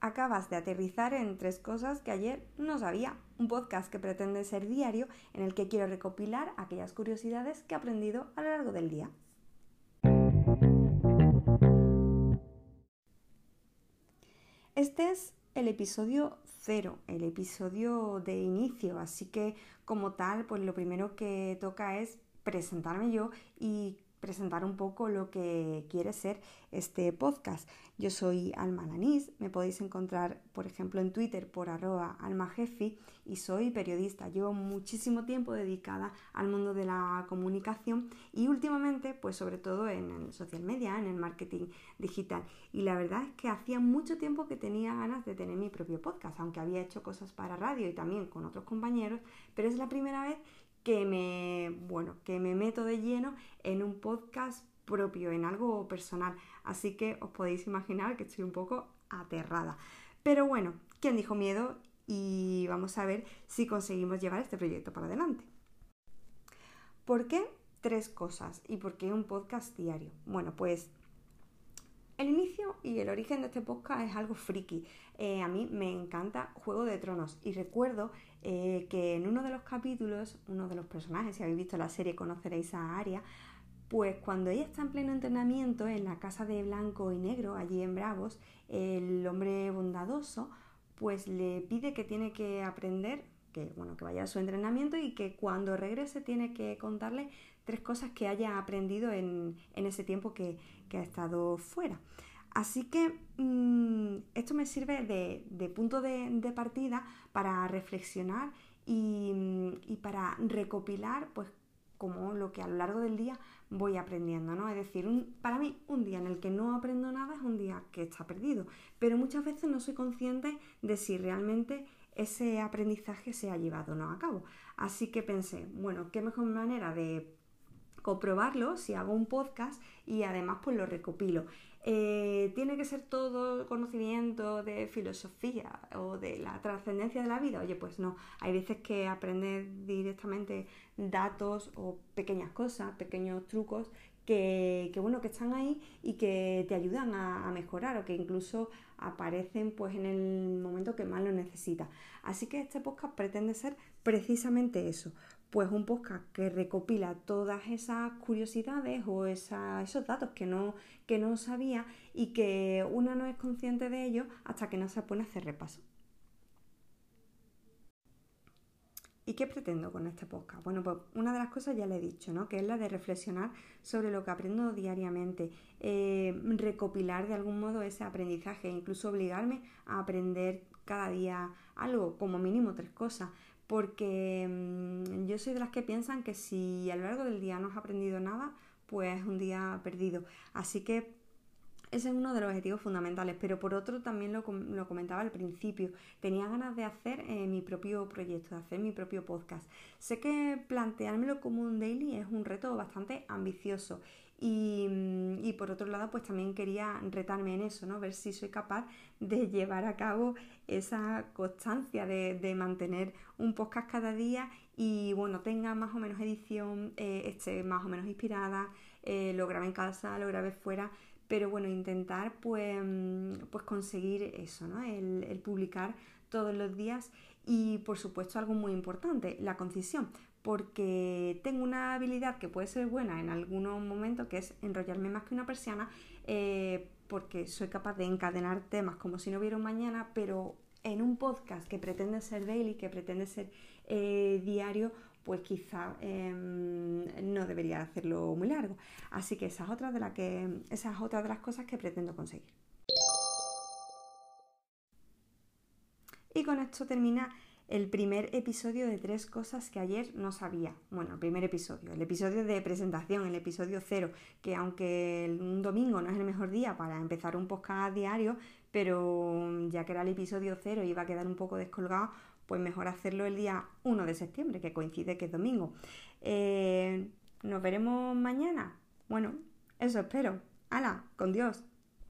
acabas de aterrizar en tres cosas que ayer no sabía. Un podcast que pretende ser diario en el que quiero recopilar aquellas curiosidades que he aprendido a lo largo del día. Este es el episodio cero, el episodio de inicio, así que como tal, pues lo primero que toca es presentarme yo y presentar un poco lo que quiere ser este podcast. Yo soy Alma Lanís, me podéis encontrar, por ejemplo, en Twitter por arroba almajefi y soy periodista. Llevo muchísimo tiempo dedicada al mundo de la comunicación y últimamente, pues sobre todo en el social media, en el marketing digital. Y la verdad es que hacía mucho tiempo que tenía ganas de tener mi propio podcast, aunque había hecho cosas para radio y también con otros compañeros, pero es la primera vez que me, bueno, que me meto de lleno en un podcast propio, en algo personal. Así que os podéis imaginar que estoy un poco aterrada. Pero bueno, ¿quién dijo miedo? Y vamos a ver si conseguimos llevar este proyecto para adelante. ¿Por qué tres cosas? ¿Y por qué un podcast diario? Bueno, pues el inicio y el origen de este podcast es algo friki. Eh, a mí me encanta Juego de Tronos y recuerdo eh, que en uno de los capítulos, uno de los personajes, si habéis visto la serie conoceréis a Aria, pues cuando ella está en pleno entrenamiento en la casa de blanco y negro, allí en Bravos, el hombre bondadoso pues le pide que tiene que aprender, que bueno, que vaya a su entrenamiento y que cuando regrese tiene que contarle tres cosas que haya aprendido en, ese tiempo que, ha estado fuera. Así que mm, esto me sirve de, punto de, partida para reflexionar y, para recopilar pues como lo que a lo largo del día voy aprendiendo, ¿no? Es decir, para mí un día en el que no aprendo nada es un día que está perdido, pero muchas veces no soy consciente de si realmente ese aprendizaje se ha llevado no a cabo. Así que pensé, bueno, qué mejor manera de comprobarlo si hago un podcast y además pues lo recopilo. Eh, ¿Tiene que ser todo conocimiento de filosofía o de la trascendencia de la vida? Oye, pues no. Hay veces que aprendes directamente datos o pequeñas cosas, pequeños trucos que, bueno, que están ahí y que te ayudan a, a, mejorar o que incluso aparecen pues en el momento que más lo necesitas. Así que este podcast pretende ser precisamente eso, pues un podcast que recopila todas esas curiosidades o esos datos que no, que no sabía y que uno no es consciente de ellos hasta que no se pone a hacer repaso. ¿Y qué pretendo con este podcast? Bueno, pues una de las cosas ya le he dicho, ¿no? Que es la de reflexionar sobre lo que aprendo diariamente, eh, recopilar de algún modo ese aprendizaje, incluso obligarme a aprender cada día algo, como mínimo tres cosas, porque mm, yo soy de las que piensan que si a lo largo del día no has aprendido nada, pues es un día perdido. Así que ese es uno de los objetivos fundamentales, pero por otro también lo, comentaba al principio, tenía ganas de hacer eh, mi propio proyecto, de hacer mi propio podcast. Sé que planteármelo como un daily es un reto bastante ambicioso y, por otro lado, pues también quería retarme en eso, ¿no? Ver si soy capaz de llevar a cabo esa constancia de, mantener un podcast cada día y bueno, tenga más o menos edición, eh, esté más o menos inspirada, eh, lo grabé en casa, lo grabé fuera, pero bueno, intentar pues, pues conseguir eso, ¿no? El, el publicar todos los días y por supuesto algo muy importante, la concisión, porque tengo una habilidad que puede ser buena en algunos momentos, que es enrollarme más que una persiana, eh, porque soy capaz de encadenar temas como si no hubiera un mañana, pero en un podcast que pretende ser daily, que pretende ser eh, diario, pues quizá em, debería hacerlo muy largo. Así que esa es otra de, que, de las cosas que pretendo conseguir. Y con esto termina el primer episodio de tres cosas que ayer no sabía. Bueno, el primer episodio, el episodio de presentación, el episodio cero, que aunque un domingo no es el mejor día para empezar un podcast diario, pero ya que era el episodio cero y iba a quedar un poco descolgado, pues mejor hacerlo el día 1 de septiembre, que coincide que es domingo. Eh, ¿Nos veremos mañana? Bueno, eso espero. ¡Hala! ¡Con Dios!